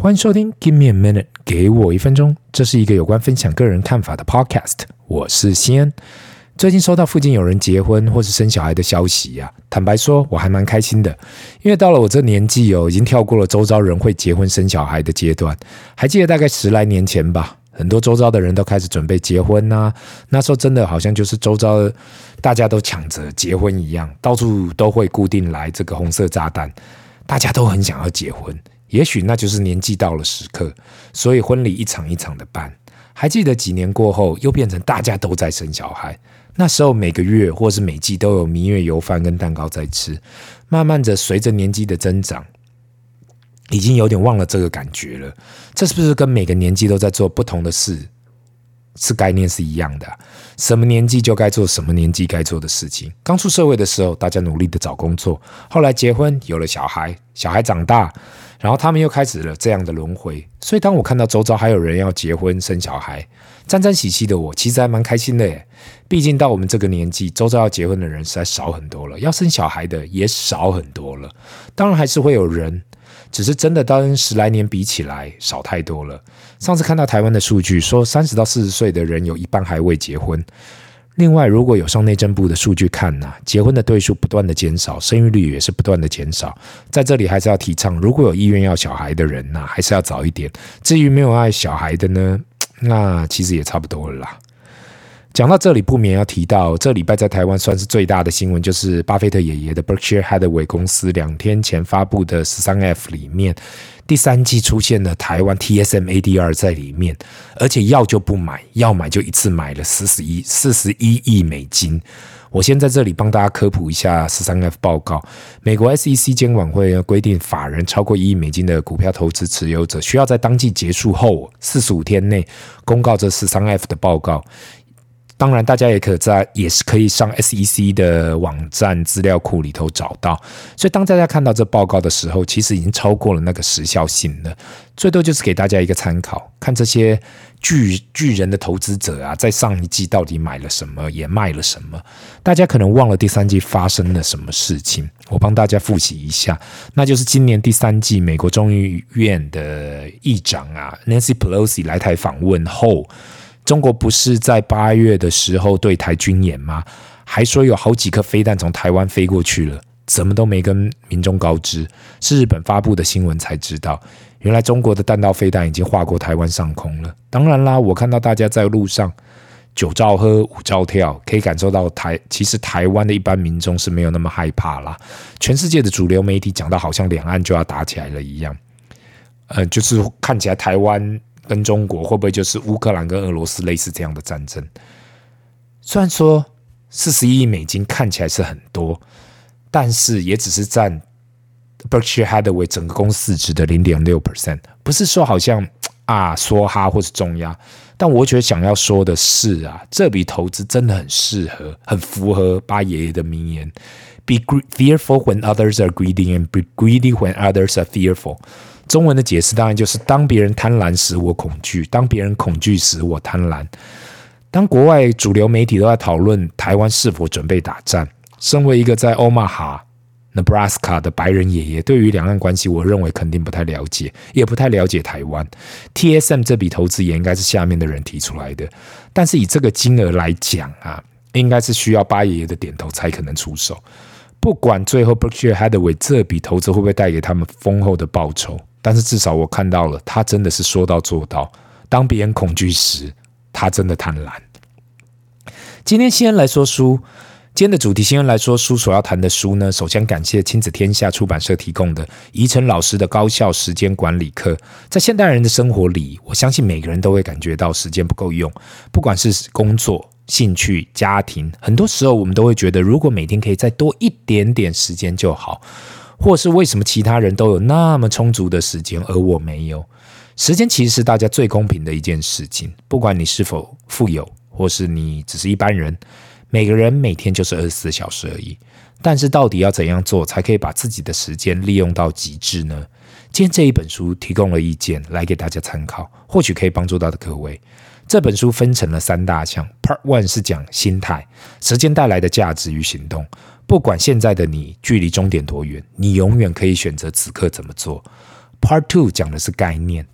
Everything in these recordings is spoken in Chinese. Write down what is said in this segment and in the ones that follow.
欢迎收听 Give me a minute，给我一分钟。这是一个有关分享个人看法的 podcast。我是西安。最近收到附近有人结婚或是生小孩的消息呀、啊，坦白说，我还蛮开心的，因为到了我这年纪哦，已经跳过了周遭人会结婚生小孩的阶段。还记得大概十来年前吧，很多周遭的人都开始准备结婚呐、啊，那时候真的好像就是周遭大家都抢着结婚一样，到处都会固定来这个红色炸弹，大家都很想要结婚。也许那就是年纪到了时刻，所以婚礼一场一场的办。还记得几年过后，又变成大家都在生小孩。那时候每个月或是每季都有蜜月游饭跟蛋糕在吃。慢慢的，随着年纪的增长，已经有点忘了这个感觉了。这是不是跟每个年纪都在做不同的事？是概念是一样的，什么年纪就该做什么年纪该做的事情。刚出社会的时候，大家努力的找工作；后来结婚，有了小孩，小孩长大，然后他们又开始了这样的轮回。所以，当我看到周遭还有人要结婚生小孩，沾沾喜气的我，其实还蛮开心的耶。毕竟到我们这个年纪，周遭要结婚的人实在少很多了，要生小孩的也少很多了。当然，还是会有人。只是真的，跟十来年比起来少太多了。上次看到台湾的数据说，三十到四十岁的人有一半还未结婚。另外，如果有上内政部的数据看呢，结婚的对数不断的减少，生育率也是不断的减少。在这里还是要提倡，如果有意愿要小孩的人呐，还是要早一点。至于没有爱小孩的呢，那其实也差不多了啦。讲到这里，不免要提到，这礼拜在台湾算是最大的新闻，就是巴菲特爷爷的 Berkshire Hathaway 公司两天前发布的十三 F 里面，第三季出现了台湾 TSM ADR 在里面，而且要就不买，要买就一次买了四十一四十一亿美金。我先在这里帮大家科普一下十三 F 报告，美国 SEC 监管会规定，法人超过一亿美金的股票投资持有者，需要在当季结束后四十五天内公告这十三 F 的报告。当然，大家也可在也是可以上 SEC 的网站资料库里头找到。所以，当大家看到这报告的时候，其实已经超过了那个时效性了。最多就是给大家一个参考，看这些巨巨人的投资者啊，在上一季到底买了什么，也卖了什么。大家可能忘了第三季发生了什么事情，我帮大家复习一下，那就是今年第三季，美国众议院的议长啊，Nancy Pelosi 来台访问后。中国不是在八月的时候对台军演吗？还说有好几颗飞弹从台湾飞过去了，怎么都没跟民众告知？是日本发布的新闻才知道，原来中国的弹道飞弹已经划过台湾上空了。当然啦，我看到大家在路上酒照喝，舞照跳，可以感受到台其实台湾的一般民众是没有那么害怕啦。全世界的主流媒体讲到好像两岸就要打起来了一样，呃，就是看起来台湾。跟中国会不会就是乌克兰跟俄罗斯类似这样的战争？虽然说四十一亿美金看起来是很多，但是也只是占 Berkshire Hathaway 整个公司值的零点六 percent，不是说好像啊梭哈或是重压。但我觉得想要说的是啊，这笔投资真的很适合，很符合巴爷爷的名言：Be fearful when others are greedy, and be greedy when others are fearful。中文的解释当然就是：当别人贪婪时，我恐惧；当别人恐惧时，我贪婪。当国外主流媒体都在讨论台湾是否准备打仗，身为一个在 Omaha、Nebraska 的白人爷爷，对于两岸关系，我认为肯定不太了解，也不太了解台湾。TSM 这笔投资也应该是下面的人提出来的，但是以这个金额来讲啊，应该是需要巴爷爷的点头才可能出手。不管最后 Berkshire Hathaway 这笔投资会不会带给他们丰厚的报酬。但是至少我看到了，他真的是说到做到。当别人恐惧时，他真的贪婪。今天先来说书，今天的主题西恩来说书所要谈的书呢，首先感谢亲子天下出版社提供的宜晨老师的高效时间管理课。在现代人的生活里，我相信每个人都会感觉到时间不够用，不管是工作、兴趣、家庭，很多时候我们都会觉得，如果每天可以再多一点点时间就好。或是为什么其他人都有那么充足的时间，而我没有？时间其实是大家最公平的一件事情，不管你是否富有，或是你只是一般人，每个人每天就是二十四小时而已。但是到底要怎样做才可以把自己的时间利用到极致呢？今天这一本书提供了意见来给大家参考，或许可以帮助到的各位。这本书分成了三大项，Part One 是讲心态，时间带来的价值与行动。不管现在的你距离终点多远，你永远可以选择此刻怎么做。Part Two 讲的是概念，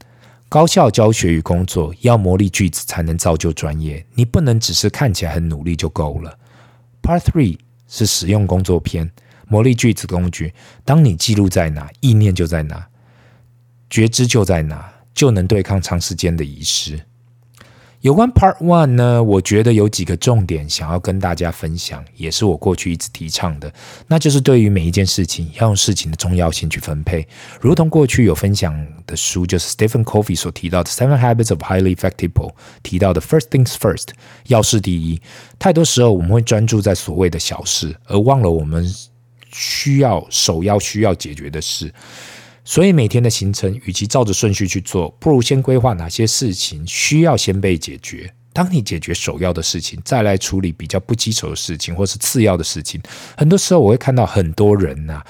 高效教学与工作要磨砺句子才能造就专业，你不能只是看起来很努力就够了。Part Three 是使用工作篇，磨砺句子工具，当你记录在哪，意念就在哪，觉知就在哪，就能对抗长时间的遗失。有关 Part One 呢，我觉得有几个重点想要跟大家分享，也是我过去一直提倡的，那就是对于每一件事情要用事情的重要性去分配，如同过去有分享的书，就是 Stephen Covey 所提到的《Seven Habits of Highly Effective，》提到的 First Things First，要事第一。太多时候我们会专注在所谓的小事，而忘了我们需要首要需要解决的事。所以每天的行程，与其照着顺序去做，不如先规划哪些事情需要先被解决。当你解决首要的事情，再来处理比较不棘手的事情，或是次要的事情。很多时候我会看到很多人呐、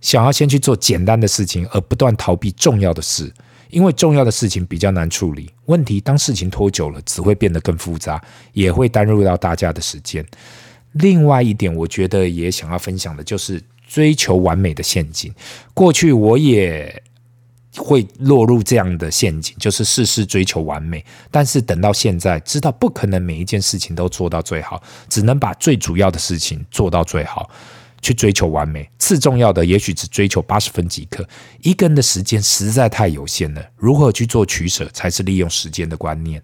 想要先去做简单的事情，而不断逃避重要的事，因为重要的事情比较难处理。问题当事情拖久了，只会变得更复杂，也会耽误到大家的时间。另外一点，我觉得也想要分享的就是。追求完美的陷阱，过去我也会落入这样的陷阱，就是事事追求完美。但是等到现在，知道不可能每一件事情都做到最好，只能把最主要的事情做到最好，去追求完美。次重要的也许只追求八十分即可。一个人的时间实在太有限了，如何去做取舍，才是利用时间的观念。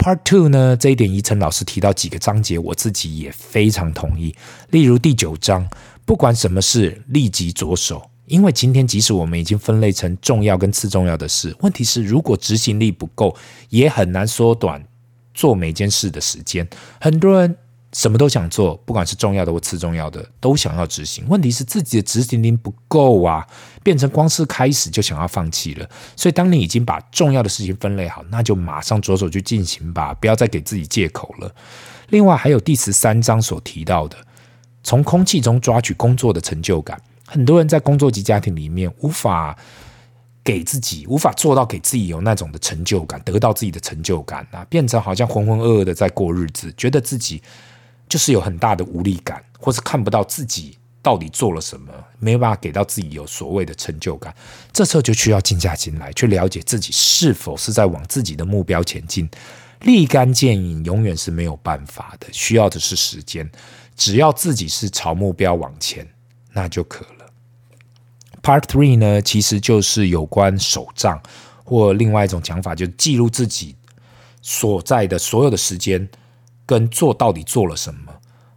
Part Two 呢，这一点宜晨老师提到几个章节，我自己也非常同意。例如第九章。不管什么事，立即着手。因为今天，即使我们已经分类成重要跟次重要的事，问题是，如果执行力不够，也很难缩短做每件事的时间。很多人什么都想做，不管是重要的或次重要的，都想要执行。问题是自己的执行力不够啊，变成光是开始就想要放弃了。所以，当你已经把重要的事情分类好，那就马上着手去进行吧，不要再给自己借口了。另外，还有第十三章所提到的。从空气中抓取工作的成就感，很多人在工作及家庭里面无法给自己，无法做到给自己有那种的成就感，得到自己的成就感啊，变成好像浑浑噩噩的在过日子，觉得自己就是有很大的无力感，或是看不到自己到底做了什么，没有办法给到自己有所谓的成就感。这时候就需要静下心来，去了解自己是否是在往自己的目标前进。立竿见影永远是没有办法的，需要的是时间。只要自己是朝目标往前，那就可了。Part Three 呢，其实就是有关手账，或另外一种讲法，就记录自己所在的所有的时间跟做到底做了什么。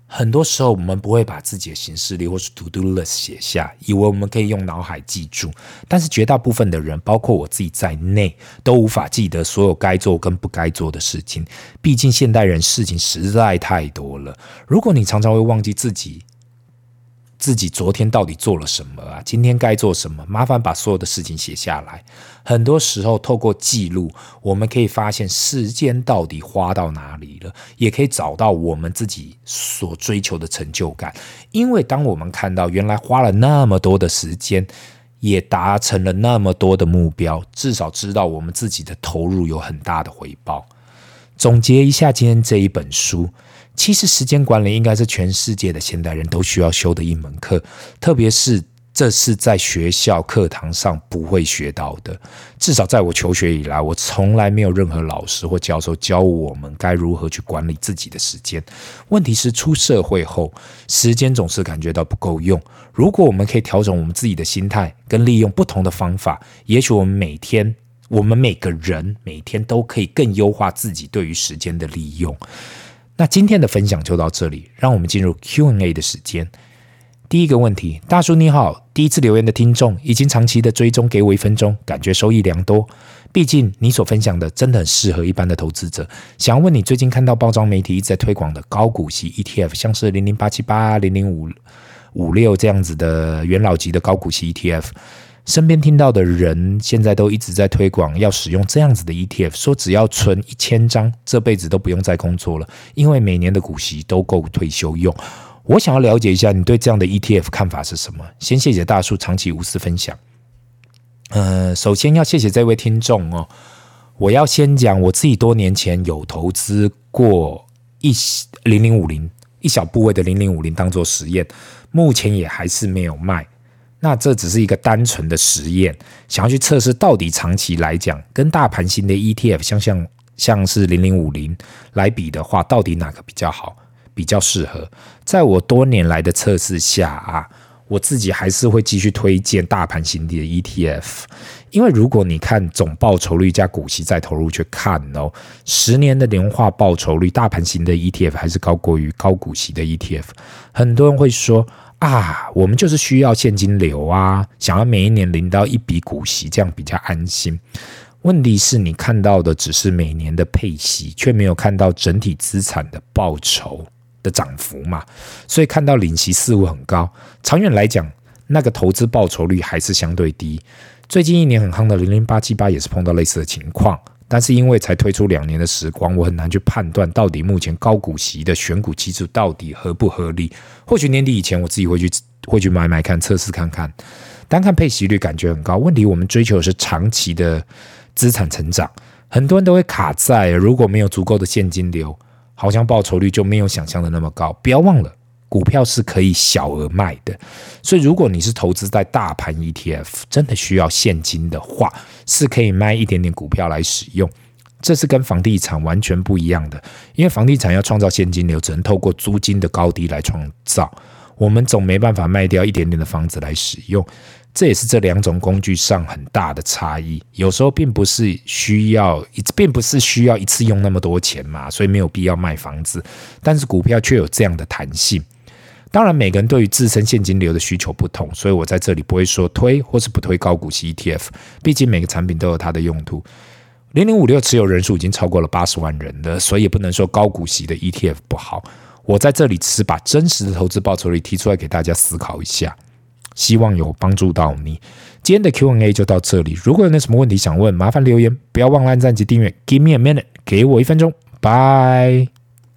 很多时候，我们不会把自己的行事历或是 To Do List 写下，以为我们可以用脑海记住。但是绝大部分的人，包括我自己在内，都无法记得所有该做跟不该做的事情。毕竟现代人事情实在太多了。如果你常常会忘记自己。自己昨天到底做了什么啊？今天该做什么？麻烦把所有的事情写下来。很多时候，透过记录，我们可以发现时间到底花到哪里了，也可以找到我们自己所追求的成就感。因为当我们看到原来花了那么多的时间，也达成了那么多的目标，至少知道我们自己的投入有很大的回报。总结一下今天这一本书。其实时间管理应该是全世界的现代人都需要修的一门课，特别是这是在学校课堂上不会学到的。至少在我求学以来，我从来没有任何老师或教授教我们该如何去管理自己的时间。问题是出社会后，时间总是感觉到不够用。如果我们可以调整我们自己的心态，跟利用不同的方法，也许我们每天，我们每个人每天都可以更优化自己对于时间的利用。那今天的分享就到这里，让我们进入 Q&A 的时间。第一个问题，大叔你好，第一次留言的听众，已经长期的追踪，给我一分钟，感觉收益良多。毕竟你所分享的真的很适合一般的投资者。想要问你，最近看到报章媒体一直在推广的高股息 ETF，像是零零八七八、零零五五六这样子的元老级的高股息 ETF。身边听到的人现在都一直在推广要使用这样子的 ETF，说只要存一千张，这辈子都不用再工作了，因为每年的股息都够退休用。我想要了解一下你对这样的 ETF 看法是什么？先谢谢大叔长期无私分享。呃，首先要谢谢这位听众哦。我要先讲我自己多年前有投资过一零零五零一小部位的零零五零当做实验，目前也还是没有卖。那这只是一个单纯的实验，想要去测试到底长期来讲，跟大盘型的 ETF 像像像是零零五零来比的话，到底哪个比较好，比较适合？在我多年来的测试下啊。我自己还是会继续推荐大盘型的 ETF，因为如果你看总报酬率加股息再投入去看哦，十年的年化报酬率，大盘型的 ETF 还是高过于高股息的 ETF。很多人会说啊，我们就是需要现金流啊，想要每一年领到一笔股息，这样比较安心。问题是你看到的只是每年的配息，却没有看到整体资产的报酬。的涨幅嘛，所以看到领息似乎很高，长远来讲，那个投资报酬率还是相对低。最近一年很夯的零零八七八也是碰到类似的情况，但是因为才推出两年的时光，我很难去判断到底目前高股息的选股机制到底合不合理。或许年底以前我自己会去会去买买看，测试看看。单看配息率感觉很高，问题我们追求的是长期的资产成长，很多人都会卡在如果没有足够的现金流。好像报酬率就没有想象的那么高。不要忘了，股票是可以小额卖的，所以如果你是投资在大盘 ETF，真的需要现金的话，是可以卖一点点股票来使用。这是跟房地产完全不一样的，因为房地产要创造现金流，只能透过租金的高低来创造。我们总没办法卖掉一点点的房子来使用。这也是这两种工具上很大的差异。有时候并不是需要，并不是需要一次用那么多钱嘛，所以没有必要卖房子。但是股票却有这样的弹性。当然，每个人对于自身现金流的需求不同，所以我在这里不会说推或是不推高股息 ETF。毕竟每个产品都有它的用途。零零五六持有人数已经超过了八十万人了，所以也不能说高股息的 ETF 不好。我在这里只是把真实的投资报酬率提出来给大家思考一下。希望有帮助到你。今天的 Q&A 就到这里。如果有那什么问题想问，麻烦留言，不要忘了按赞及订阅。Give me a minute，给我一分钟。Bye。